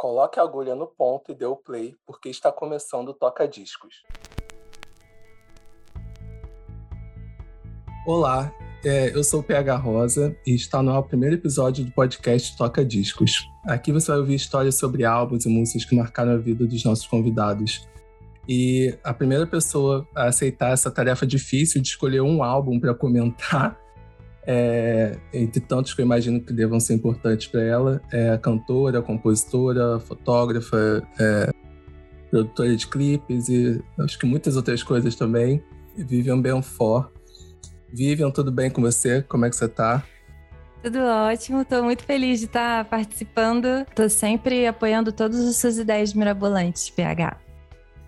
Coloque a agulha no ponto e dê o play, porque está começando o Toca Discos. Olá, é, eu sou o PH Rosa e está no primeiro episódio do podcast Toca Discos. Aqui você vai ouvir histórias sobre álbuns e músicas que marcaram a vida dos nossos convidados. E a primeira pessoa a aceitar essa tarefa difícil de escolher um álbum para comentar é, entre tantos que eu imagino que devam ser importantes para ela, é cantora, compositora, fotógrafa, é, produtora de clipes e acho que muitas outras coisas também. Vivian Benfort. Vivian, tudo bem com você? Como é que você está? Tudo ótimo, estou muito feliz de estar participando. Estou sempre apoiando todas as suas ideias mirabolantes, PH.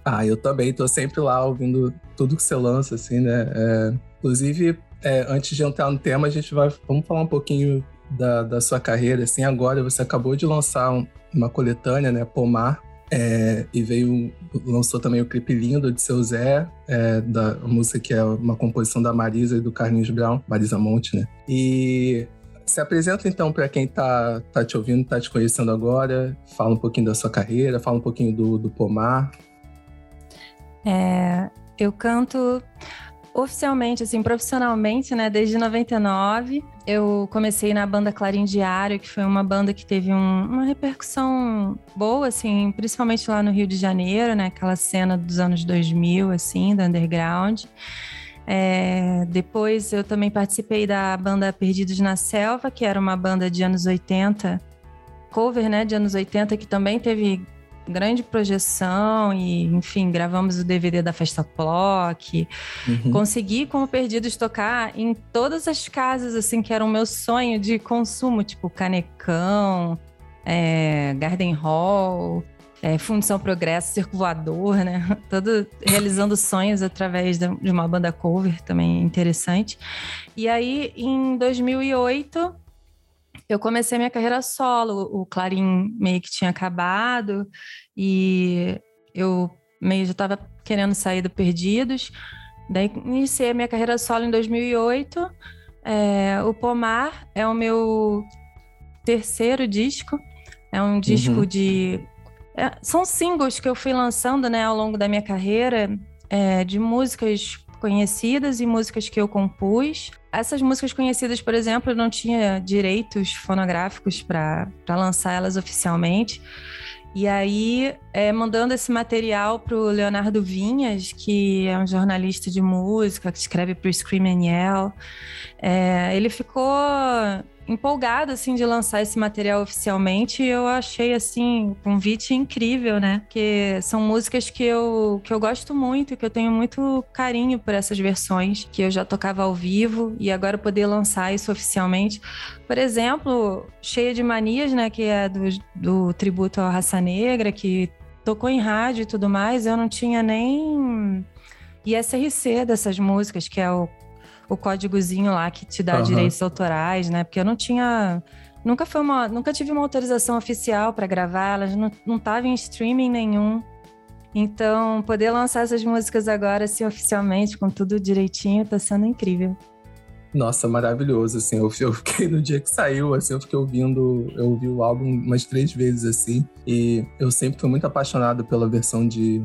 Ah, eu também, estou sempre lá ouvindo tudo que você lança, assim, né? É, inclusive, é, antes de entrar no tema, a gente vai vamos falar um pouquinho da, da sua carreira. Assim, agora você acabou de lançar um, uma coletânea, né, Pomar, é, e veio lançou também o clipe lindo de seu Zé, é, da música que é uma composição da Marisa e do Carlinhos Brown, Marisa Monte, né? E se apresenta então para quem tá, tá te ouvindo, tá te conhecendo agora, fala um pouquinho da sua carreira, fala um pouquinho do, do Pomar. É, eu canto oficialmente, assim, profissionalmente, né, desde 99. Eu comecei na banda Clarim Diário, que foi uma banda que teve um, uma repercussão boa, assim, principalmente lá no Rio de Janeiro, né, aquela cena dos anos 2000, assim, da underground. É, depois eu também participei da banda Perdidos na Selva, que era uma banda de anos 80, cover, né, de anos 80, que também teve grande projeção e, enfim, gravamos o DVD da Festa Clock. Uhum. Consegui, como Perdidos, tocar em todas as casas, assim, que era o meu sonho de consumo, tipo Canecão, é, Garden Hall, é, Fundição Progresso, Circo Voador, né? Todo realizando sonhos através de uma banda cover também interessante. E aí, em 2008 eu comecei minha carreira solo. O Clarim meio que tinha acabado e eu meio já estava querendo sair do Perdidos. Daí iniciei a minha carreira solo em 2008. É, o Pomar é o meu terceiro disco. É um disco uhum. de. É, são singles que eu fui lançando né, ao longo da minha carreira é, de músicas conhecidas e músicas que eu compus. Essas músicas conhecidas, por exemplo, eu não tinha direitos fonográficos para lançar elas oficialmente. E aí, é, mandando esse material para o Leonardo Vinhas, que é um jornalista de música, que escreve para o Scream and Yell, é, ele ficou empolgada assim de lançar esse material oficialmente. Eu achei assim um convite incrível, né? Porque são músicas que eu que eu gosto muito, que eu tenho muito carinho por essas versões que eu já tocava ao vivo e agora poder lançar isso oficialmente. Por exemplo, Cheia de Manias, né, que é do, do tributo à raça negra, que tocou em rádio e tudo mais, eu não tinha nem ISRC dessas músicas, que é o o códigozinho lá que te dá uhum. direitos autorais, né? Porque eu não tinha. Nunca foi uma. Nunca tive uma autorização oficial para gravar, elas não, não tava em streaming nenhum. Então, poder lançar essas músicas agora, assim, oficialmente, com tudo direitinho, tá sendo incrível. Nossa, maravilhoso, assim, eu, eu, fiquei no dia que saiu, assim, eu fiquei ouvindo, eu ouvi o álbum umas três vezes, assim, e eu sempre fui muito apaixonado pela versão de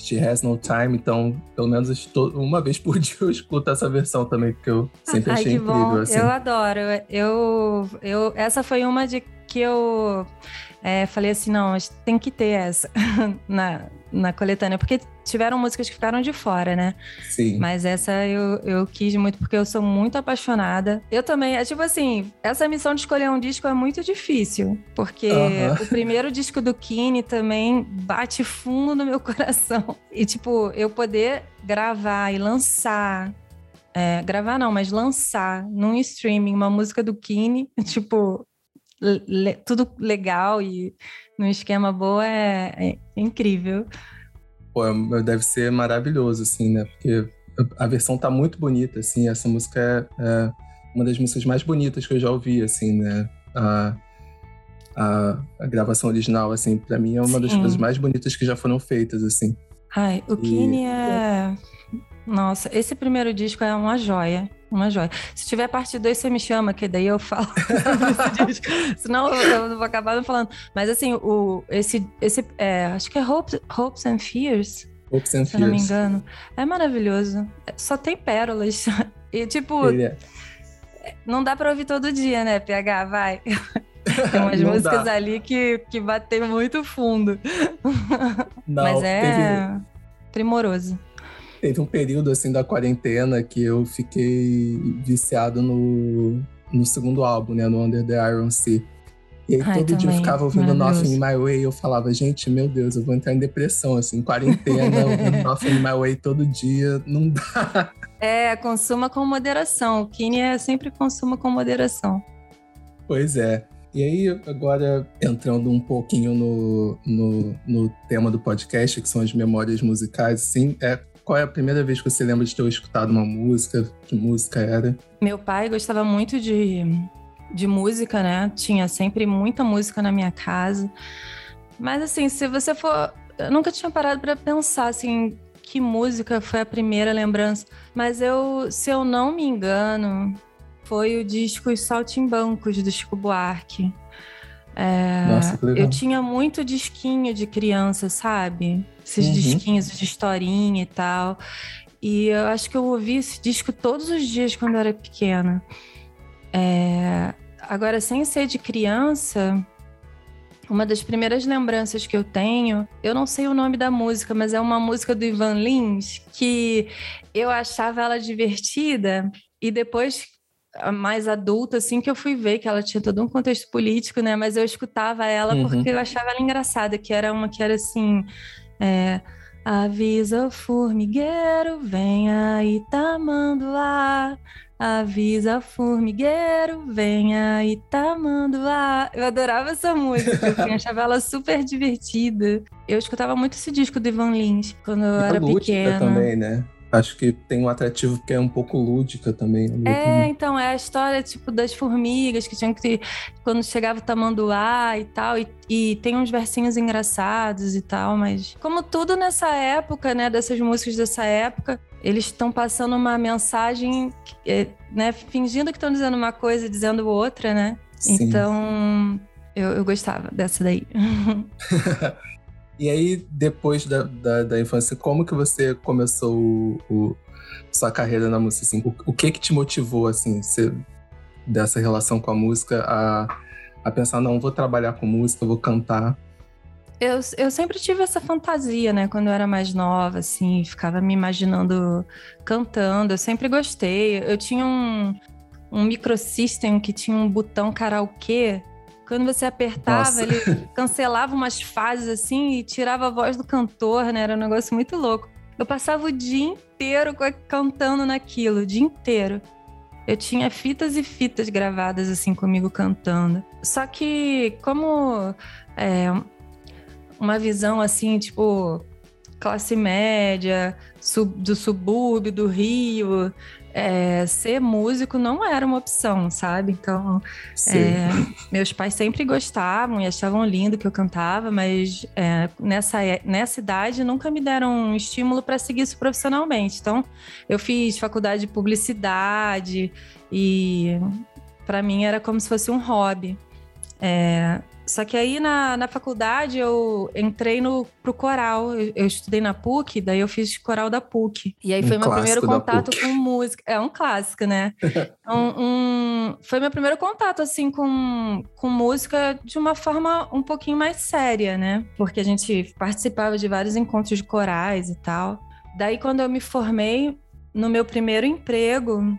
She Has No Time, então pelo menos estou, uma vez por dia eu escuto essa versão também, porque eu sempre Ai, achei incrível. Assim. Eu adoro. Eu, eu, essa foi uma de que eu é, falei assim, não, tem que ter essa na, na coletânea, porque tiveram músicas que ficaram de fora, né? Sim. Mas essa eu, eu quis muito porque eu sou muito apaixonada. Eu também, é tipo assim, essa missão de escolher um disco é muito difícil, porque uh -huh. o primeiro disco do Kine também bate fundo no meu coração. E tipo, eu poder gravar e lançar é, gravar não, mas lançar num streaming uma música do Kine, tipo, le, tudo legal e num esquema boa é, é incrível. Pô, é, deve ser maravilhoso, assim, né? Porque a versão tá muito bonita, assim. Essa música é, é uma das músicas mais bonitas que eu já ouvi, assim, né? A, a, a gravação original, assim, para mim é uma Sim. das coisas mais bonitas que já foram feitas, assim. Ai, o Kine é Nossa, esse primeiro disco é uma joia. Uma joia. Se tiver parte 2, você me chama, que daí eu falo Senão eu, vou acabar não falando. Mas assim, o, esse, esse é, acho que é Hopes, Hopes and Fears. Hopes and se eu não me engano. É maravilhoso. Só tem pérolas. E tipo, é... não dá pra ouvir todo dia, né, PH? Vai. Tem umas músicas dá. ali que, que batem muito fundo. Não, Mas é primoroso. Teve um período assim da quarentena que eu fiquei viciado no, no segundo álbum, né? No Under the Iron Sea. E aí Ai, todo também. dia eu ficava ouvindo Nothing in My Way e eu falava, gente, meu Deus, eu vou entrar em depressão, assim, quarentena, ouvindo Nothing in My Way todo dia, não dá. É, consuma com moderação. O Kine é sempre consuma com moderação. Pois é. E aí, agora entrando um pouquinho no, no, no, tema do podcast, que são as memórias musicais, sim, é, qual é a primeira vez que você lembra de ter escutado uma música? Que música era? Meu pai gostava muito de, de música, né? Tinha sempre muita música na minha casa. Mas assim, se você for. Eu nunca tinha parado para pensar assim, que música foi a primeira lembrança. Mas eu, se eu não me engano, foi o disco Os Saltimbancos, do Chico Buarque. É, Nossa, que legal. Eu tinha muito disquinho de criança, sabe? Esses uhum. disquinhos de historinha e tal. E eu acho que eu ouvi esse disco todos os dias quando eu era pequena. É, agora, sem ser de criança, uma das primeiras lembranças que eu tenho, eu não sei o nome da música, mas é uma música do Ivan Lins que eu achava ela divertida e depois mais adulta, assim, que eu fui ver que ela tinha todo um contexto político, né? Mas eu escutava ela uhum. porque eu achava ela engraçada, que era uma que era assim. É, Avisa o formigueiro, vem aí tamanduá. Avisa formigueiro, vem aí tamanduá. Eu adorava essa música, assim, achava ela super divertida. Eu escutava muito esse disco do Ivan Lins quando eu e era pequena. também, né? Acho que tem um atrativo que é um pouco lúdica também. É, então, é a história, tipo, das formigas que tinham que quando chegava o tamanduá e tal, e, e, tem uns versinhos engraçados e tal, mas como tudo nessa época, né, dessas músicas dessa época, eles estão passando uma mensagem, é, né, fingindo que estão dizendo uma coisa e dizendo outra, né? Sim. Então, eu, eu gostava dessa daí. E aí, depois da, da, da, infância, como que você começou o, o sua carreira na música? Assim? O, o, que que te motivou, assim, você, dessa relação com a música a, a pensar, não, vou trabalhar com música, vou cantar? Eu, eu sempre tive essa fantasia, né? Quando eu era mais nova, assim, ficava me imaginando cantando. Eu sempre gostei. Eu tinha um, um microsystem que tinha um botão karaokê quando você apertava, Nossa. ele cancelava umas fases assim e tirava a voz do cantor, né? Era um negócio muito louco. Eu passava o dia inteiro cantando naquilo, o dia inteiro. Eu tinha fitas e fitas gravadas assim comigo cantando. Só que como é, uma visão assim, tipo, classe média, sub, do subúrbio, do Rio, é, ser músico não era uma opção, sabe? Então, é, meus pais sempre gostavam e achavam lindo que eu cantava, mas é, nessa, nessa idade nunca me deram um estímulo para seguir isso profissionalmente. Então, eu fiz faculdade de publicidade e para mim era como se fosse um hobby. É, só que aí na, na faculdade eu entrei no, pro coral. Eu, eu, estudei na PUC, daí eu fiz coral da PUC. E aí um foi meu primeiro contato com música. É um clássico, né? um, um, foi meu primeiro contato, assim, com, com música de uma forma um pouquinho mais séria, né? Porque a gente participava de vários encontros de corais e tal. Daí, quando eu me formei, no meu primeiro emprego,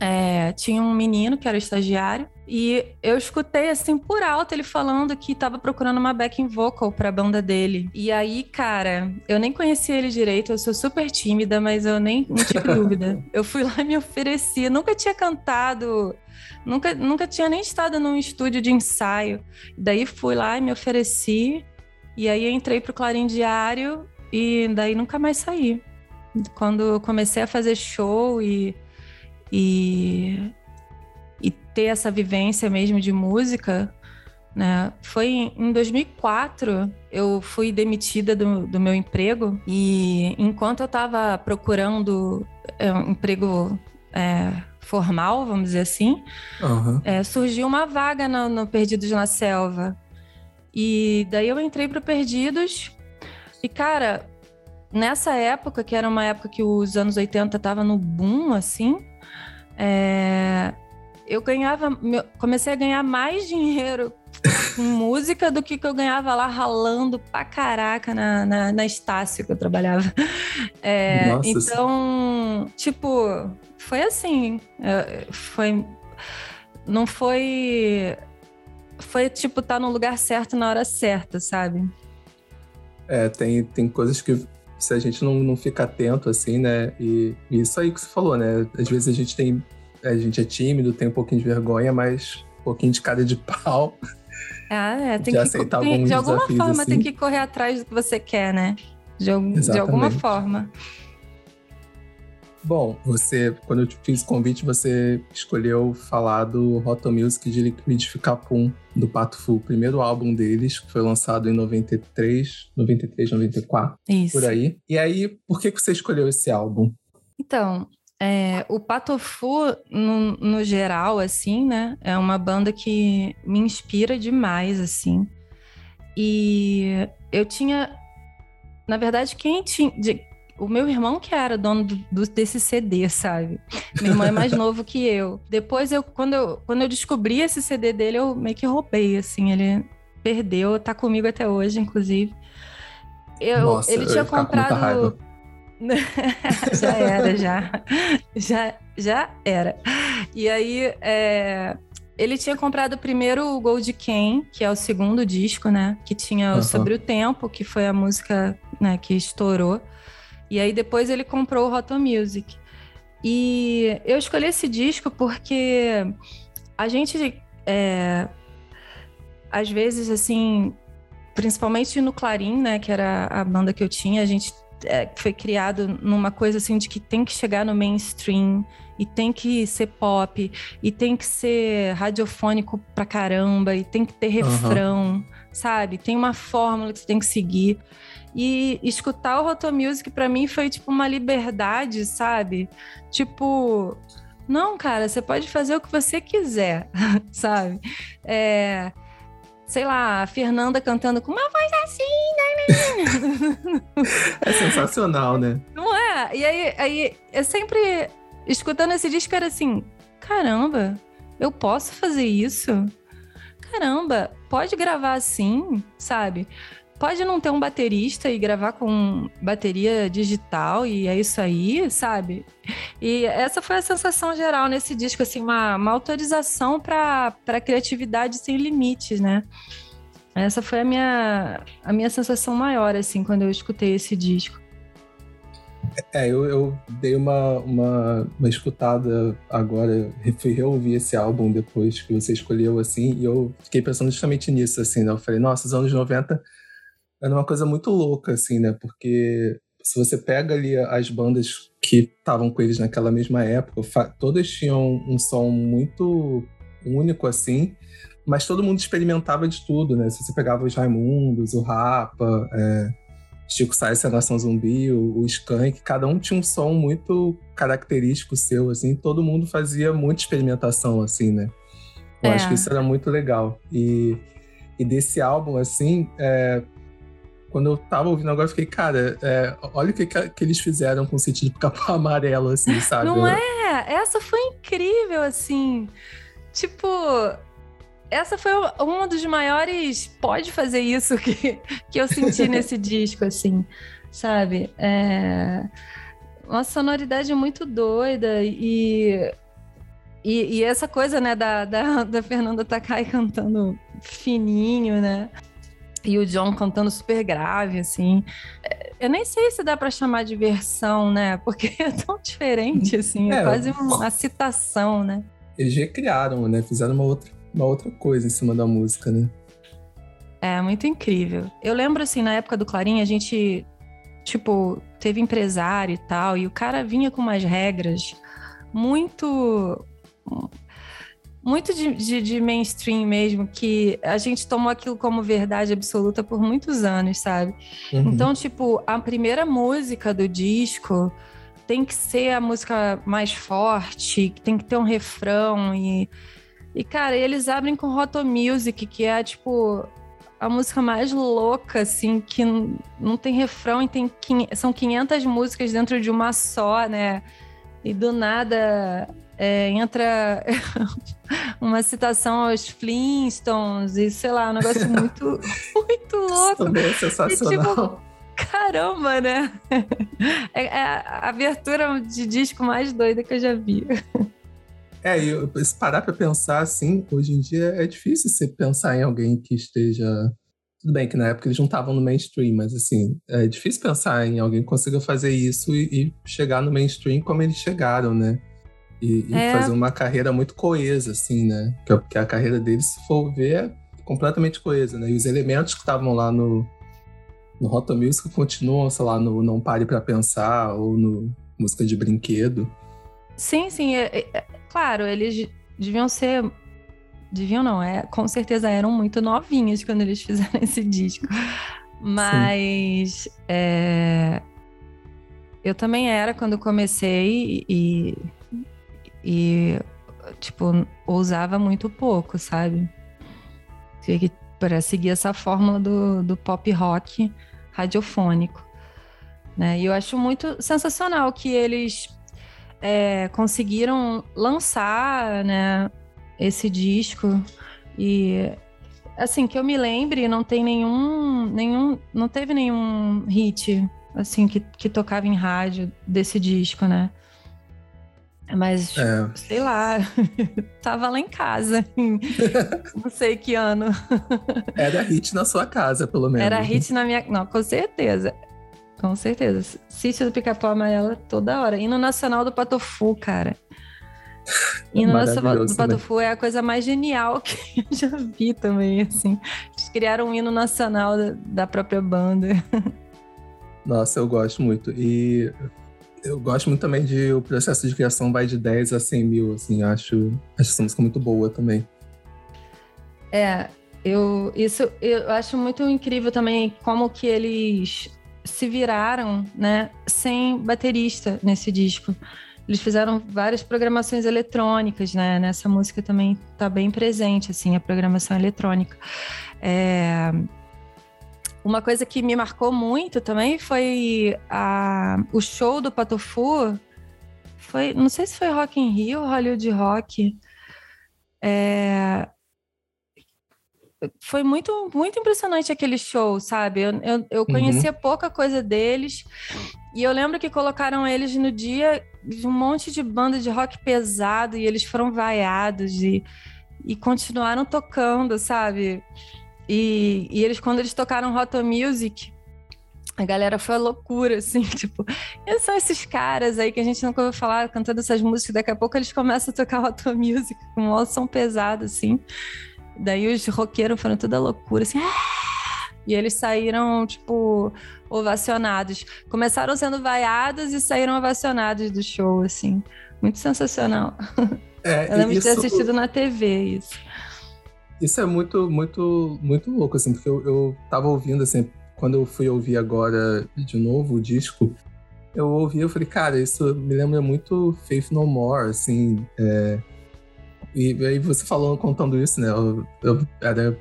é, tinha um menino que era estagiário e eu escutei assim por alto ele falando que estava procurando uma backing vocal para a banda dele. E aí, cara, eu nem conhecia ele direito, eu sou super tímida, mas eu nem não tive dúvida. Eu fui lá e me ofereci, nunca tinha cantado, nunca, nunca tinha nem estado num estúdio de ensaio. Daí fui lá e me ofereci. E aí entrei pro Clarim Diário e daí nunca mais saí. Quando comecei a fazer show e e, e ter essa vivência mesmo de música né? Foi em 2004 eu fui demitida do, do meu emprego e enquanto eu estava procurando é, um emprego é, formal, vamos dizer assim, uhum. é, surgiu uma vaga no, no, Perdidos na Selva. E daí eu entrei para Perdidos e, cara, nessa época, que era uma época que os anos 80 tava no boom, assim, é, eu ganhava, comecei a ganhar mais dinheiro com música do que, que eu ganhava lá ralando pra caraca na, na, na Estácio que eu trabalhava. É, então, tipo, foi assim. É, foi. Não foi. Foi tipo estar tá no lugar certo na hora certa, sabe? É, tem, tem coisas que se a gente não, não fica atento, assim, né? E, e isso aí que você falou, né? Às vezes a gente tem. A gente é tímido, tem um pouquinho de vergonha, mas um pouquinho de cara de pau. Ah, é, tem de que aceitar tem, De alguma forma assim. tem que correr atrás do que você quer, né? De, de alguma forma. Bom, você, quando eu te fiz o convite, você escolheu falar do Roto Music de Liquidificar Pum, do Pato Fu, o primeiro álbum deles, que foi lançado em 93, 93, 94, Isso. por aí. E aí, por que, que você escolheu esse álbum? Então, é, o Patofu, no, no geral, assim, né? É uma banda que me inspira demais, assim. E eu tinha... Na verdade, quem tinha... De, o meu irmão que era dono do, do, desse CD, sabe? Meu irmão é mais novo que eu. Depois, eu quando, eu quando eu descobri esse CD dele, eu meio que roubei, assim. Ele perdeu, tá comigo até hoje, inclusive. Eu, Nossa, ele tinha comprado já era, já. já. Já era. E aí, é, ele tinha comprado primeiro o Gold Ken, que é o segundo disco, né? Que tinha o Sobre o Tempo, que foi a música né, que estourou. E aí depois ele comprou o Rotom Music. E eu escolhi esse disco porque a gente, é, às vezes, assim, principalmente no Clarim, né, que era a banda que eu tinha, a gente é, foi criado numa coisa assim de que tem que chegar no mainstream e tem que ser pop e tem que ser radiofônico pra caramba e tem que ter refrão, uhum. sabe? Tem uma fórmula que você tem que seguir. E escutar o Roto Music para mim foi tipo uma liberdade, sabe? Tipo, não, cara, você pode fazer o que você quiser, sabe? É, sei lá, a Fernanda cantando com uma voz assim, né? é sensacional, né? Não é? E aí, aí eu sempre, escutando esse disco, era assim: caramba, eu posso fazer isso? Caramba, pode gravar assim, sabe? Pode não ter um baterista e gravar com bateria digital e é isso aí, sabe? E essa foi a sensação geral nesse disco, assim, uma, uma autorização para criatividade sem limites, né? Essa foi a minha, a minha sensação maior, assim, quando eu escutei esse disco. É, eu, eu dei uma, uma, uma, escutada agora, fui reouvir esse álbum depois que você escolheu, assim, e eu fiquei pensando justamente nisso, assim, né? Eu falei, nossa, os anos 90 era uma coisa muito louca, assim, né? Porque se você pega ali as bandas que estavam com eles naquela mesma época, todas tinham um som muito único, assim, mas todo mundo experimentava de tudo, né? Se você pegava os Raimundos, o Rapa, é, Chico Sainz, a Nação Zumbi, o, o Skank, cada um tinha um som muito característico seu, assim, todo mundo fazia muita experimentação, assim, né? Eu é. acho que isso era muito legal. E, e desse álbum, assim, é, quando eu tava ouvindo agora, eu fiquei, cara, é, olha o que, que eles fizeram com o sentido do capão amarelo, assim, sabe? Não é? Essa foi incrível, assim. Tipo, essa foi um dos maiores pode fazer isso que, que eu senti nesse disco, assim, sabe? É uma sonoridade muito doida e, e, e, essa coisa, né, da, da, da Fernanda Takai cantando fininho, né? E o John cantando super grave, assim. Eu nem sei se dá para chamar de versão, né? Porque é tão diferente, assim, é, é quase uma citação, né? Eles recriaram, né? Fizeram uma outra, uma outra coisa em cima da música, né? É, muito incrível. Eu lembro, assim, na época do Clarim, a gente, tipo, teve empresário e tal, e o cara vinha com umas regras muito muito de, de, de, mainstream mesmo, que a gente tomou aquilo como verdade absoluta por muitos anos, sabe? Uhum. Então, tipo, a primeira música do disco tem que ser a música mais forte, tem que ter um refrão e. E, cara, eles abrem com Roto Music, que é, tipo, a música mais louca, assim, que não tem refrão e tem, são 500 músicas dentro de uma só, né? E do nada é, entra uma citação aos Flintstones e sei lá, um negócio muito, muito louco. Isso é sensacional. E, tipo, caramba, né? É, é, a abertura de disco mais doida que eu já vi. É, e se parar para pensar assim, hoje em dia é difícil você pensar em alguém que esteja. Tudo bem que na época eles não estavam no mainstream, mas assim, é difícil pensar em alguém que consiga fazer isso e, e chegar no mainstream como eles chegaram, né? E, e é. fazer uma carreira muito coesa, assim, né? Porque a carreira deles, se for ver, é completamente coesa, né? E os elementos que estavam lá no, no Rota Music continuam, sei lá, no Não Pare para Pensar ou no Música de Brinquedo. Sim, sim. É, é, é, claro, eles deviam ser. Deviam não, é, com certeza eram muito novinhos quando eles fizeram esse disco. Mas é, eu também era quando comecei e, e, tipo, usava muito pouco, sabe? Para seguir essa fórmula do, do pop rock radiofônico. Né? E eu acho muito sensacional que eles é, conseguiram lançar né, esse disco e assim que eu me lembre não tem nenhum nenhum não teve nenhum hit assim que, que tocava em rádio desse disco né mas, é. sei lá, tava lá em casa, não sei que ano. Era hit na sua casa, pelo menos. Era hit na minha. Não, com certeza. Com certeza. Sítio do Pica-Pau Amarela toda hora. Hino Nacional do Patofu, cara. Hino Nacional do Patofu é a coisa mais genial que eu já vi também, assim. Eles criaram um hino nacional da própria banda. Nossa, eu gosto muito. E eu gosto muito também de o processo de criação vai de 10 a 100 mil, assim, acho, acho essa música muito boa também. É, eu, isso, eu acho muito incrível também como que eles se viraram, né, sem baterista nesse disco. Eles fizeram várias programações eletrônicas, né, nessa música também tá bem presente, assim, a programação eletrônica. É... Uma coisa que me marcou muito também foi a, o show do Patofu. Foi, não sei se foi Rock in Rio ou Hollywood Rock. É, foi muito, muito impressionante aquele show, sabe? Eu, eu, eu uhum. conhecia uhum. pouca coisa deles. E eu lembro que colocaram eles no dia de um monte de banda de rock pesado e eles foram vaiados e, e continuaram tocando, sabe? E, e eles, quando eles tocaram Roto Music, a galera foi a loucura, assim, tipo, e são esses caras aí que a gente nunca ouviu falar cantando essas músicas, daqui a pouco eles começam a tocar Roto Music com um som pesado, assim. Daí os roqueiros foram toda loucura, assim, ah! e eles saíram, tipo, ovacionados. Começaram sendo vaiados e saíram ovacionados do show, assim. Muito sensacional. É, Eu lembro isso... de ter assistido na TV isso. Isso é muito, muito, muito louco, assim, porque eu, eu tava ouvindo, assim, quando eu fui ouvir agora de novo o disco, eu ouvi, eu falei, cara, isso me lembra muito Faith No More, assim, é... e aí você falando, contando isso, né, eu, eu era,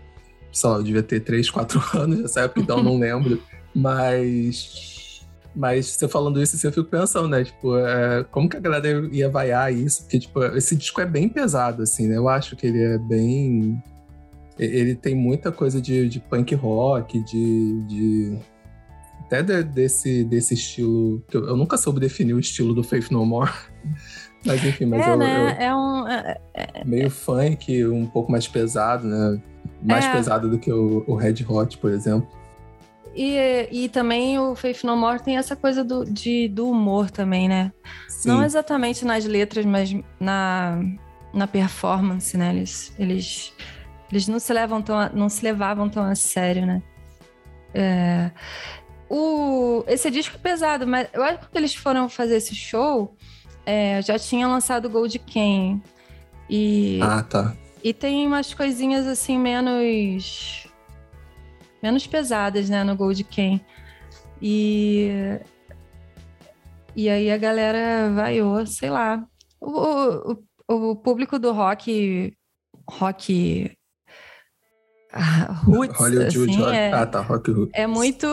só, eu devia ter 3, 4 anos nessa época, então não lembro, mas... Mas você falando isso, assim, eu fico pensando, né? Tipo, é, como que a galera ia vaiar isso? Porque, tipo, esse disco é bem pesado, assim, né? Eu acho que ele é bem ele tem muita coisa de, de punk rock, de, de até de, desse, desse estilo. Que eu, eu, nunca soube definir o estilo do Faith No More. Mas enfim, mas é, eu, né? eu, é um. É, é, meio funk, um pouco mais pesado, né? Mais é. pesado do que o, o Red Hot, por exemplo. E, e também o Faith No More tem essa coisa do, de, do humor também, né? Sim. Não exatamente nas letras, mas na, na performance, né? Eles, eles eles não se, levam tão não se levavam tão a sério, né? É, o, esse disco é pesado, mas eu acho que quando eles foram fazer esse show, é, já tinha lançado Gold Ken. E, ah, tá. e tem umas coisinhas assim menos menos pesadas, né, no Gold Ken. E e aí a galera vaiou, sei lá. O, o, o público do rock rock roots, Hollywood, assim, rock. É, ah, tá, rock roots. é muito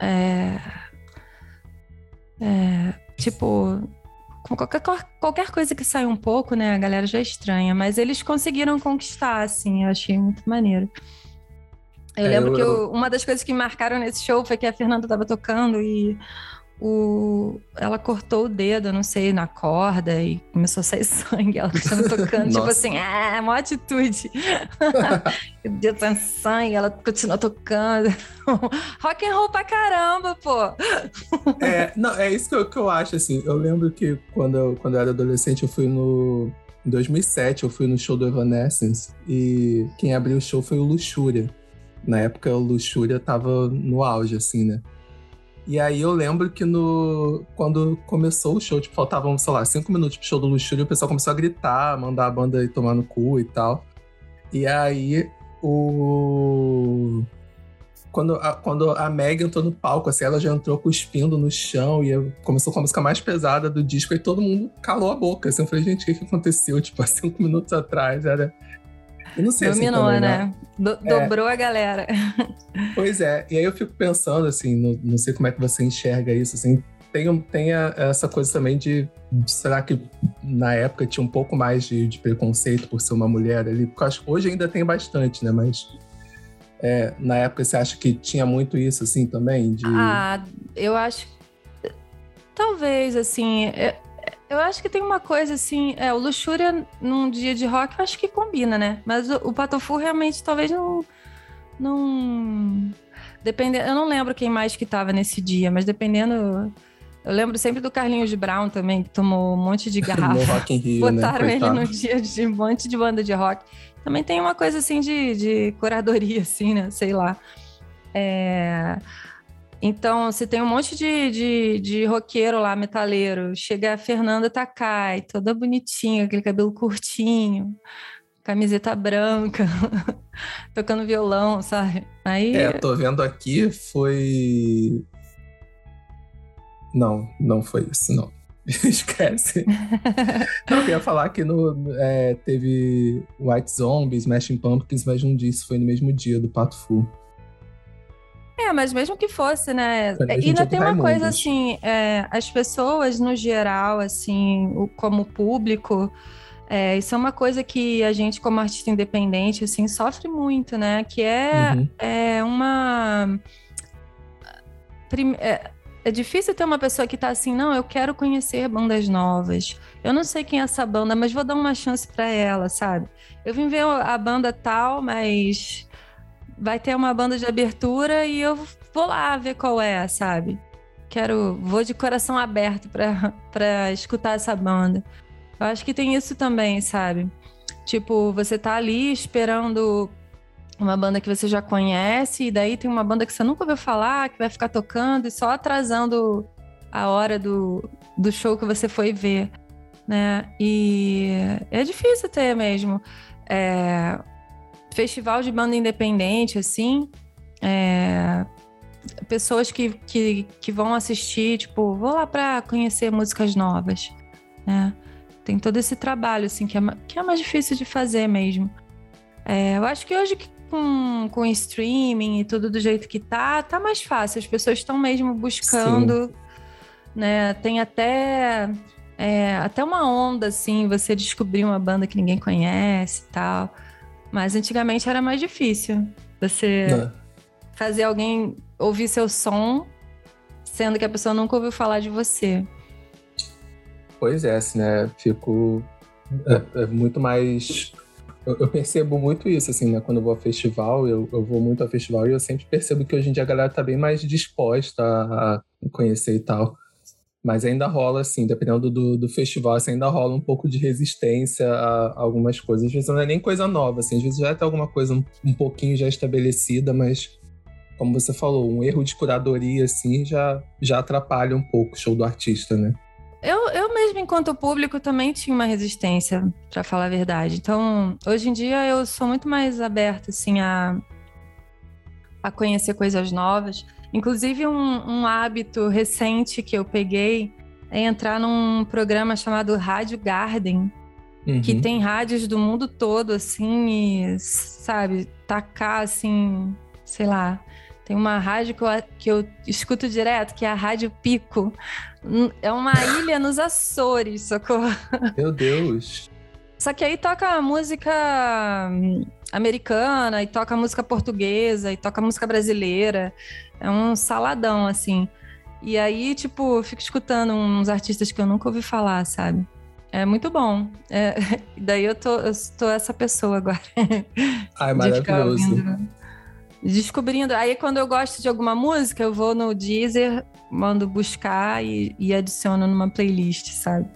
é, é, tipo qualquer, qualquer coisa que sai um pouco, né, a galera já estranha, mas eles conseguiram conquistar, assim, eu achei muito maneiro. Eu é, lembro eu, que eu, uma das coisas que me marcaram nesse show foi que a Fernanda estava tocando e o, ela cortou o dedo, não sei, na corda e começou a sair sangue. Ela estava tocando, tipo assim, ah, uma atitude. o dedo tá sangue, ela continuou tocando. Rock and roll pra caramba, pô. é, não, é isso que eu, que eu acho, assim. Eu lembro que quando eu, quando eu era adolescente, eu fui no. Em 2007, eu fui no show do Evanescence e quem abriu o show foi o Luxúria. Na época, o Luxúria tava no auge, assim, né? E aí eu lembro que no quando começou o show, tipo, faltavam, sei lá, cinco minutos pro show do Luxúria, o pessoal começou a gritar, mandar a banda ir tomar no cu e tal. E aí o. Quando a, quando a Meg entrou no palco, assim, ela já entrou cuspindo no chão e começou com a música mais pesada do disco e todo mundo calou a boca. Assim, eu falei, gente, o que, que aconteceu? Tipo, há cinco minutos atrás era eu não sei Dominou, assim, também, né? Do, é. Dobrou a galera. Pois é. E aí eu fico pensando, assim, não, não sei como é que você enxerga isso, assim. Tem, tem a, essa coisa também de, de, Será que na época tinha um pouco mais de, de preconceito por ser uma mulher ali? Porque acho, hoje ainda tem bastante, né? Mas é, na época você acha que tinha muito isso, assim, também? De... Ah, eu acho. Talvez, assim. É, eu acho que tem uma coisa assim, é, o Luxúria num dia de rock, eu acho que combina, né? Mas o, o Patofu realmente talvez não. Não. Dependendo, eu não lembro quem mais que tava nesse dia, mas dependendo. Eu lembro sempre do Carlinhos de Brown também, que tomou um monte de garrafa. no Rock in Rio, né? Botaram né? ele no dia de um monte de banda de rock. Também tem uma coisa assim de, de curadoria, assim, né? Sei lá. É... Então, se tem um monte de, de, de roqueiro lá, metaleiro, chega a Fernanda Takai, toda bonitinha, aquele cabelo curtinho, camiseta branca, tocando violão, sabe? Aí... É, tô vendo aqui, foi... Não, não foi isso, não. Esquece. não, eu ia falar que no, é, teve White Zombies, Smashing Pumpkins, mas não disse, foi no mesmo dia do Pato Fu. É, mas mesmo que fosse, né? E ainda tem uma coisa assim, é, as pessoas no geral, assim, como público, é, isso é uma coisa que a gente, como artista independente, assim, sofre muito, né? Que é, uhum. é uma. É, é difícil ter uma pessoa que tá assim, não, eu quero conhecer bandas novas. Eu não sei quem é essa banda, mas vou dar uma chance para ela, sabe? Eu vim ver a banda tal, mas vai ter uma banda de abertura e eu vou lá ver qual é, sabe? Quero, vou de coração aberto para escutar essa banda. Eu acho que tem isso também, sabe? Tipo, você tá ali esperando uma banda que você já conhece, e daí tem uma banda que você nunca ouviu falar, que vai ficar tocando e só atrasando a hora do, do show que você foi ver, né? E é difícil ter mesmo. É, festival de banda independente, assim, é, pessoas que, que, que vão assistir, tipo, vou lá para conhecer músicas novas, né? Tem todo esse trabalho, assim, que é, que é mais difícil de fazer mesmo. É, eu acho que hoje com, com streaming e tudo do jeito que tá, tá mais fácil. As pessoas estão mesmo buscando, Sim. né? Tem até é, até uma onda, assim, você descobrir uma banda que ninguém conhece e tal. Mas antigamente era mais difícil você é. fazer alguém ouvir seu som, sendo que a pessoa nunca ouviu falar de você. Pois é, assim, né? Fico é, é muito mais. Eu, eu, percebo muito isso, assim, né? Quando eu vou a festival, eu, eu vou muito a festival e eu sempre percebo que hoje em dia a galera tá bem mais disposta a conhecer e tal. Mas ainda rola, assim, dependendo do, do festival, assim, ainda rola um pouco de resistência a, algumas coisas. Às vezes não é nem coisa nova, assim, às vezes já tem alguma coisa um, um, pouquinho já estabelecida, mas, como você falou, um erro de curadoria, assim, já, já atrapalha um pouco o show do artista, né? eu, eu mesmo, enquanto público, também tinha uma resistência, para falar a verdade. Então, hoje em dia, eu sou muito mais aberta, assim, a, a conhecer coisas novas. Inclusive, um, um hábito recente que eu peguei é entrar num programa chamado Rádio Garden, uhum. que tem rádios do mundo todo, assim, e, sabe, tacar, assim, sei lá. Tem uma rádio que eu, que eu escuto direto, que é a Rádio Pico. É uma ilha nos Açores, socorro. Meu Deus. Só que aí toca música americana, e toca música portuguesa, e toca música brasileira. É um saladão, assim. E aí, tipo, fico escutando uns artistas que eu nunca ouvi falar, sabe? É muito bom. É, daí eu tô, eu tô essa pessoa agora. Ai, maravilhoso. Descobrindo. Aí quando eu gosto de alguma música, eu vou no Deezer, mando buscar e, e adiciono numa playlist, sabe?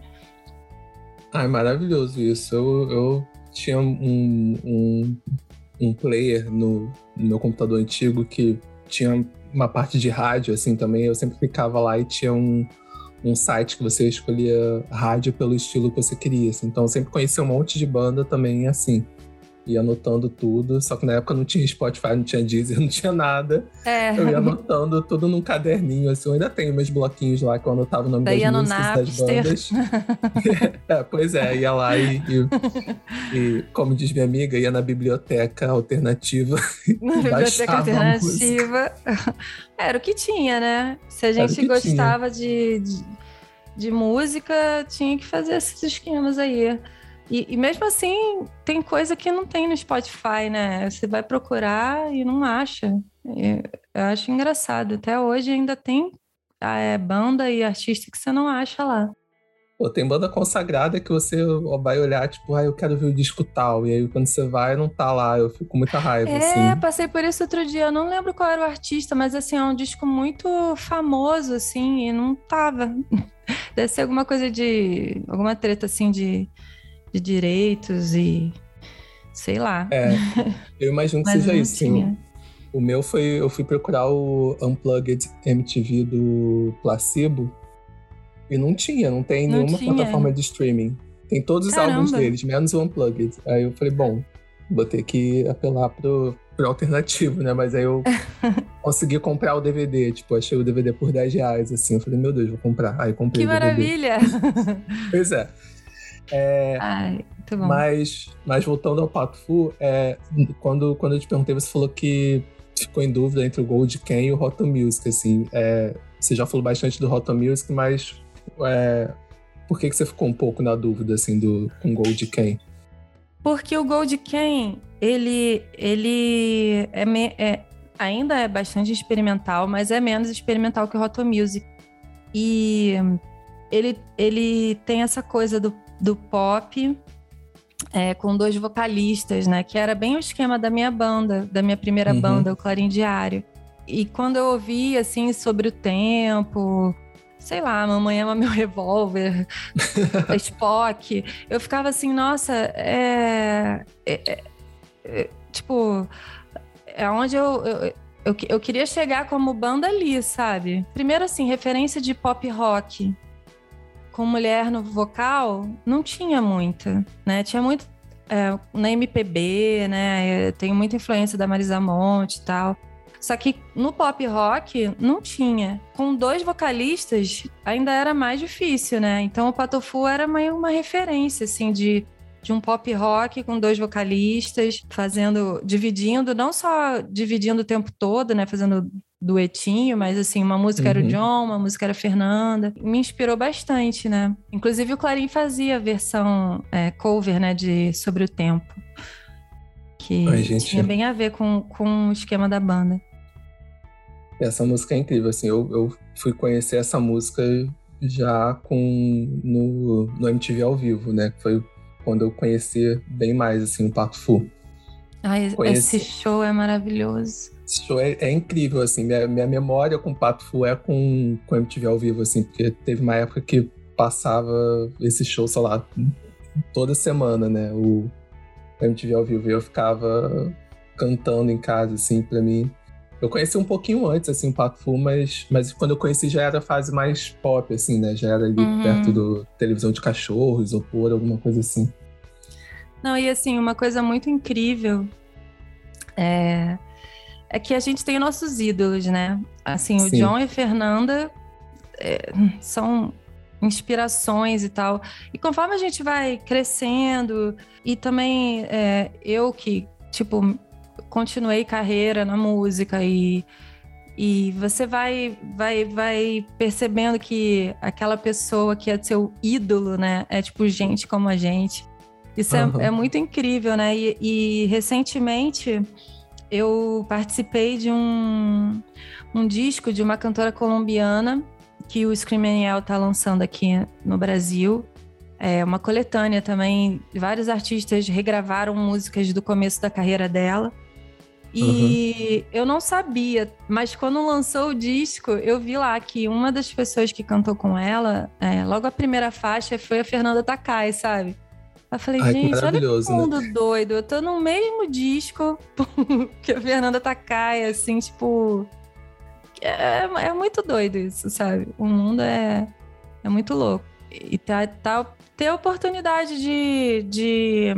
Ai, maravilhoso isso. Eu, eu tinha um, um, um player no, no meu computador antigo que tinha uma parte de rádio, assim, também. Eu sempre ficava lá e tinha um, um site que você escolhia rádio pelo estilo que você queria. Assim. Então eu sempre conhecia um monte de banda também assim. Ia anotando tudo, só que na época não tinha Spotify, não tinha Deezer, não tinha nada. É. Eu ia anotando tudo num caderninho, assim. Eu ainda tenho meus bloquinhos lá que eu anotava o nome Daí das músicas das bandas. é, pois é, ia lá e, e, e, como diz minha amiga, ia na biblioteca alternativa. Na biblioteca alternativa. Era o que tinha, né? Se a gente gostava de, de, de, música, tinha que fazer esses esquemas aí. E, e, mesmo assim, tem coisa que não tem no Spotify, né? Você vai procurar e não acha. Eu acho engraçado. Até hoje ainda tem é, banda e artista que você não acha lá. Pô, tem banda consagrada que você vai olhar, tipo, ah, eu quero ver o disco tal. E aí quando você vai, não tá lá. Eu fico com muita raiva, é, assim. passei por isso outro dia. Eu não lembro qual era o artista, mas assim, é um disco muito famoso, assim, e não tava. Deve ser alguma coisa de. alguma treta assim de, de direitos e. sei lá. É. Eu imagino que seja isso, sim. O meu foi. Eu fui procurar o Unplugged MTV do Placebo. E não tinha, não tem não nenhuma tinha. plataforma de streaming. Tem todos os Caramba. álbuns deles, menos o Unplugged. Aí eu falei, bom, vou ter que apelar pro, pro alternativo, né? Mas aí eu consegui comprar o DVD. Tipo, achei o DVD por 10 reais, assim. Eu falei, meu Deus, vou comprar. Aí comprei que o DVD. maravilha! pois é. É Ai, muito bom. Mas, mas voltando ao Pato Fu, é, quando, quando eu te perguntei, você falou que ficou em dúvida entre o Gold Can e o Rotom Music, assim. É, você já falou bastante do Rotom Music, mas é, por que, que você ficou um pouco na dúvida, assim, do, com Gold Ken? Porque o Gold Ken, ele, ele é, me, é, ainda é bastante experimental, mas é menos experimental que o Roto Music. E ele, ele tem essa coisa do, do pop é, com dois vocalistas, né? Que era bem o esquema da minha banda, da minha primeira uhum. banda, o Clarim Diário. E quando eu ouvi, assim, sobre o tempo, sei lá, Mamãe Ama Meu Revólver, Spock. Eu ficava assim, nossa, é, é, é, é tipo, é onde eu, eu, eu, eu, queria chegar como banda ali, sabe? Primeiro, assim, referência de pop rock com mulher no vocal, não tinha muita, né? Tinha muito é, na MPB, né? Tem muita influência da Marisa Monte e tal. Só que no pop rock não tinha. Com dois vocalistas ainda era mais difícil, né? Então o Patofu era meio uma referência, assim, de, de um pop rock com dois vocalistas, fazendo, dividindo, não só dividindo o tempo todo, né? Fazendo duetinho, mas assim, uma música uhum. era o uhum. John, uma música era a Fernanda. Me inspirou bastante, né? Inclusive o Clarim fazia a versão é, cover, né, de Sobre o Tempo. Que Ai, gente... tinha bem a ver com, com o esquema da banda. Essa música é incrível, assim, eu, eu fui conhecer essa música já com no, no MTV ao vivo, né? Foi quando eu conheci bem mais, assim, o Pato Fu. Ai, conheci... esse show é maravilhoso. Esse show é, é, incrível, assim, minha, minha memória com o Pato Fu é com, com o MTV ao vivo, assim, porque teve uma época que passava esse show, sei lá, toda semana, né? O MTV ao vivo, e eu ficava cantando em casa, assim, pra mim Eu conheci um pouquinho antes, assim, o Pato Fu, mas, mas quando eu conheci já era a fase mais pop, assim, né? Já era ali uhum. perto do televisão de cachorro, isopor, alguma coisa assim. Não, e assim, uma coisa muito incrível é, é que a gente tem nossos ídolos, né? Assim, o Sim. John e Fernanda é, são inspirações e tal. E conforme a gente vai crescendo, e também é, eu que, tipo, continuei carreira na música e, e você vai, vai, vai percebendo que aquela pessoa que é seu ídolo, né, é tipo gente como a gente. Isso uhum. é, é, muito incrível, né? E, e, recentemente eu participei de um, um disco de uma cantora colombiana que o Screaming tá lançando aqui no Brasil. É uma coletânea também. Vários artistas regravaram músicas do começo da carreira dela. E uhum. eu não sabia, mas quando lançou o disco, eu vi lá que uma das pessoas que cantou com ela, é, logo a primeira faixa foi a Fernanda Takai, sabe? Eu falei, Ai, gente, olha que né? mundo né? doido. Eu tô no mesmo disco que a Fernanda Takai, assim, tipo. É, é muito doido isso, sabe? O mundo é, é muito louco. E tá, tá, ter a oportunidade de, de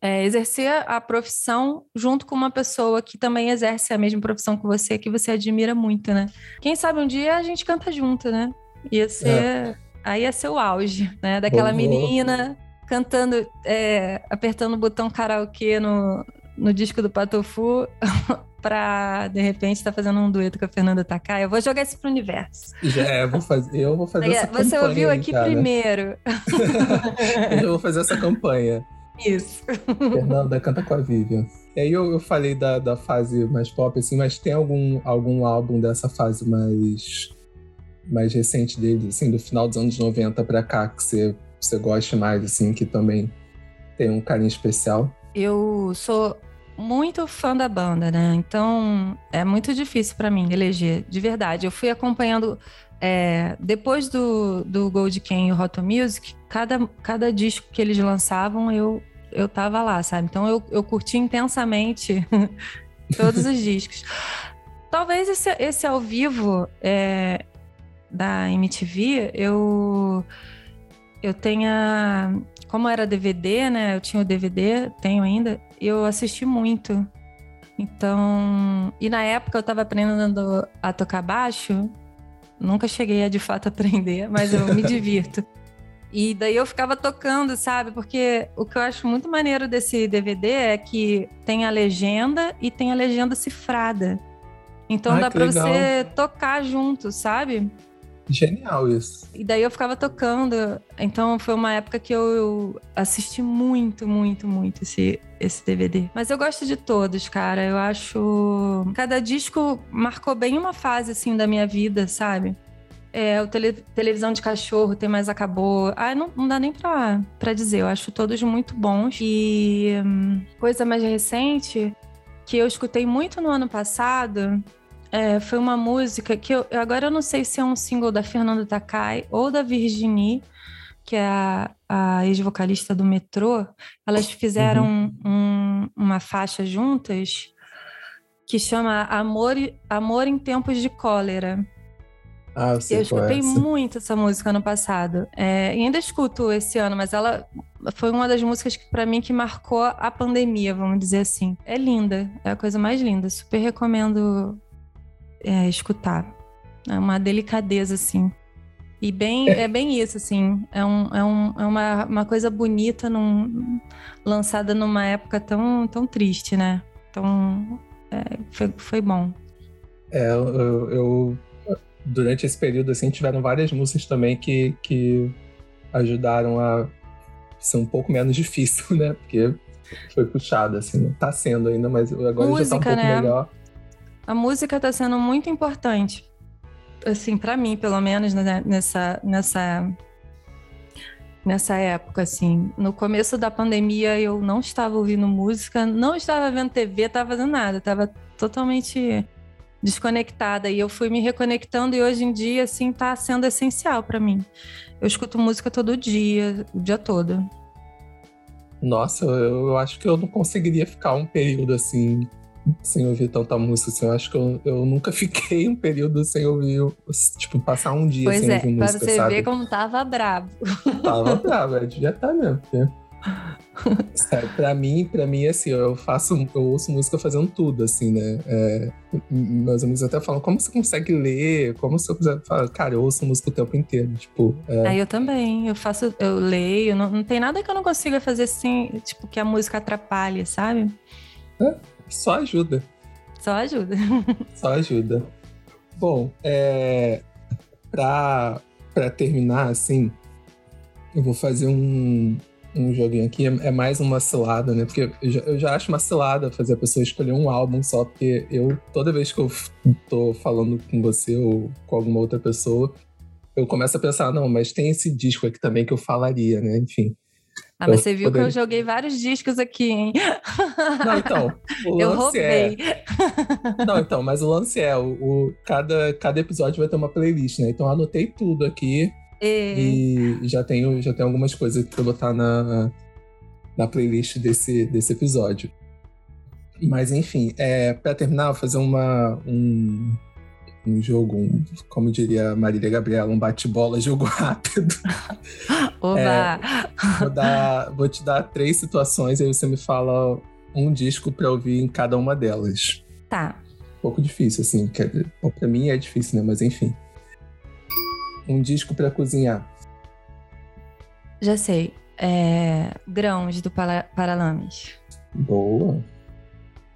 é, exercer a profissão junto com uma pessoa que também exerce a mesma profissão que você, que você admira muito, né? Quem sabe um dia a gente canta junto, né? Ia ser. É. Aí ser o auge, né? Daquela Boa. menina cantando, é, apertando o botão karaokê no, no disco do Patofu pra, de repente, estar tá fazendo um dueto com a Fernanda Takai. Eu vou jogar isso pro universo. Já, é, eu vou fazer, eu vou fazer essa Você ouviu aqui cara. primeiro. eu vou fazer essa campanha. Isso. Fernanda canta com a Vivian. E aí eu, eu falei da, da fase mais pop, assim, mas tem algum, algum álbum dessa fase mais, mais recente dele, assim, do final dos anos 90 pra cá, que você, você goste mais, assim, que também tem um carinho especial? Eu sou muito fã da banda, né? Então é muito difícil para mim eleger, de verdade. Eu fui acompanhando é, depois do, do Gold Ken e o Hot Music, cada, cada disco que eles lançavam, eu, eu tava lá, sabe? Então eu, eu curti intensamente todos os discos. Talvez esse, esse ao vivo é, da MTV, eu, eu tenha. Como era DVD, né? Eu tinha o DVD, tenho ainda, eu assisti muito. Então. E na época eu tava aprendendo a tocar baixo, Nunca cheguei a de fato aprender, mas eu me divirto. E daí eu ficava tocando, sabe? Porque o que eu acho muito maneiro desse DVD é que tem a legenda e tem a legenda cifrada. Então Ai, dá pra legal. você tocar junto, sabe? Genial isso. E daí eu ficava tocando. Então foi uma época que eu assisti muito, muito, muito esse, esse DVD. Mas eu gosto de todos, cara. Eu acho. Cada disco marcou bem uma fase, assim, da minha vida, sabe? É, o tele, televisão de cachorro, tem mais acabou. Ah, não, não dá nem pra, pra dizer. Eu acho todos muito bons. E hum, coisa mais recente que eu escutei muito no ano passado é, foi uma música que eu agora eu não sei se é um single da Fernanda Takai ou da Virginie, que é a, a ex-vocalista do Metrô. Elas fizeram uhum. um, uma faixa juntas que chama Amor, Amor em Tempos de Cólera. Ah, eu, eu escutei é muito essa música no passado. É, e ainda escuto esse ano, mas ela foi uma das músicas que para mim que marcou a pandemia, vamos dizer assim. É linda, é a coisa mais linda. Super recomendo é, escutar. É uma delicadeza, assim. E bem, é, é bem isso, assim. É, um, é, um, é uma, uma coisa bonita num, lançada numa época tão, tão triste, né? Então, é, foi, foi bom. É, eu, eu, Durante esse período, assim, tiveram várias músicas também que, que ajudaram a ser um pouco menos difícil, né? Porque foi puxado, assim, né? Tá sendo ainda, mas agora Música, já tá um pouco né? melhor. A música está sendo muito importante, assim, para mim, pelo menos, né, nessa, nessa, nessa época, assim. No começo da pandemia, eu não estava ouvindo música, não estava vendo TV, estava fazendo nada, estava totalmente desconectada e eu fui me reconectando e hoje em dia assim está sendo essencial para mim. Eu escuto música todo dia, o dia todo. Nossa, eu, eu acho que eu não conseguiria ficar um período assim sem ouvir tanta música. Assim, eu acho que eu, eu nunca fiquei um período sem ouvir, tipo, passar um dia pois sem é, ouvir música, pra você sabe? ver como tava brabo. Tava bravo, é, devia estar mesmo. Porque... Sério, pra mim, pra mim, assim, eu faço, eu ouço música fazendo tudo, assim, né? É, meus amigos até falam, como você consegue ler? Como você consegue... Falo, Cara, eu ouço música o tempo inteiro, tipo... É... Aí eu também, eu faço, eu leio, não, não tem nada que eu não consiga fazer assim, tipo, que a música atrapalhe, sabe? É, só ajuda. Só ajuda. Só ajuda. Bom, é... Pra, pra terminar, assim, eu vou fazer um, um joguinho aqui, é, é mais uma cilada, né? Porque eu já, eu já, acho uma cilada fazer a pessoa escolher um álbum só, porque eu, toda vez que eu tô falando com você ou com alguma outra pessoa, eu começo a pensar, não, mas tem esse disco aqui também que eu falaria, né? Enfim. Ah, mas você viu poderia... que eu joguei vários discos aqui, hein? Não, então. O eu é roubei. É... Não, então, mas o lance é: o, o, cada, cada episódio vai ter uma playlist, né? Então eu anotei tudo aqui. E, e já, tenho, já tenho algumas coisas pra botar na, na playlist desse, desse episódio. Mas enfim, é, para terminar, vou fazer uma, um, um jogo, um, como diria Marília Gabriela, um bate-bola, jogo rápido. Oba! É, vou, dar, vou te dar três situações e aí você me fala um disco para ouvir em cada uma delas. Tá. Um pouco difícil, assim. Para mim é difícil, né? Mas enfim. Um disco para cozinhar. Já sei. É... Grãos do Paralames. Boa.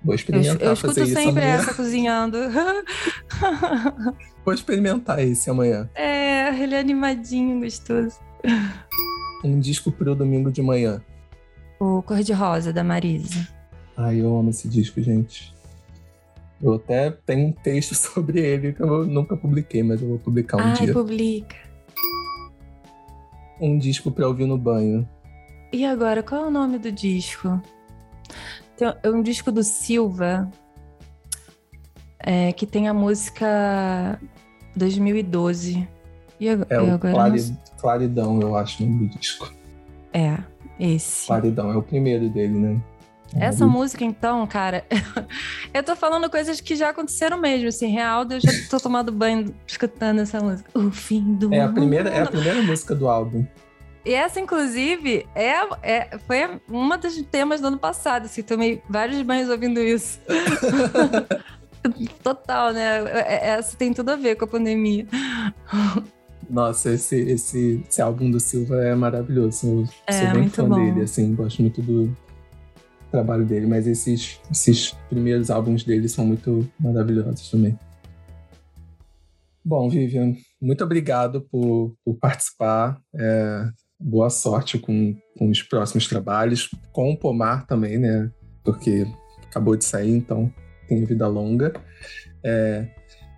Vou experimentar eu, eu escuto sempre essa cozinhando. Vou experimentar esse amanhã. É, ele é animadinho, gostoso. Um disco pro domingo de manhã. O Cor de Rosa, da Marisa. Ai, eu amo esse disco, gente. Eu até tenho um texto sobre ele que eu nunca publiquei, mas eu vou publicar um Ai, dia. publica. Um disco pra ouvir no banho. E agora, qual é o nome do disco? É um disco do Silva é, que tem a música 2012. E agora, é o agora Clarid, Claridão, eu acho, o do disco. É, esse. Claridão, é o primeiro dele, né? Essa música, então, cara, eu tô falando coisas que já aconteceram mesmo, assim, real, eu já tô tomando banho escutando essa música. O fim do é a mundo. primeira É a primeira música do álbum. E essa, inclusive, é, é, foi uma dos temas do ano passado, assim, tomei vários banhos ouvindo isso. Total, né? Essa tem tudo a ver com a pandemia. Nossa, esse, esse, esse álbum do Silva é maravilhoso. Eu é, sou bem fã bom. dele, assim, gosto muito do trabalho dele, mas esses, esses primeiros álbuns dele são muito maravilhosos também. Bom, Vivian, muito obrigado por, por participar. É, boa sorte com, com os próximos trabalhos, com o Pomar também, né? Porque acabou de sair, então tem vida longa. É,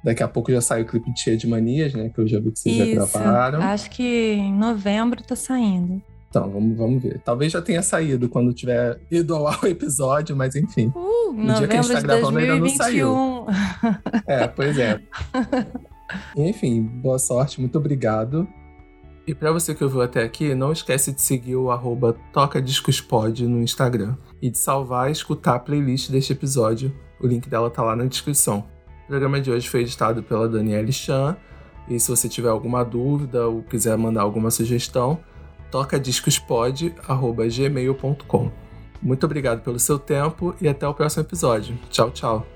daqui a pouco já sai o clipe de Cheia de Manias, né? Que eu já vi que vocês Isso, já gravaram. Acho que em novembro tá saindo. Então, vamos, vamos ver. Talvez já tenha saído quando tiver ido ao episódio, mas enfim. Uh, no dia que a gente tá gravando 2021. ainda não saiu. É, pois é. Enfim, boa sorte, muito obrigado. E para você que ouviu até aqui, não esquece de seguir o arroba tocadiscospod no Instagram e de salvar e escutar a playlist deste episódio. O link dela tá lá na descrição. O programa de hoje foi editado pela Daniele Chan. E se você tiver alguma dúvida ou quiser mandar alguma sugestão, tocadiscospod.gmail.com. Muito obrigado pelo seu tempo e até o próximo episódio. Tchau, tchau.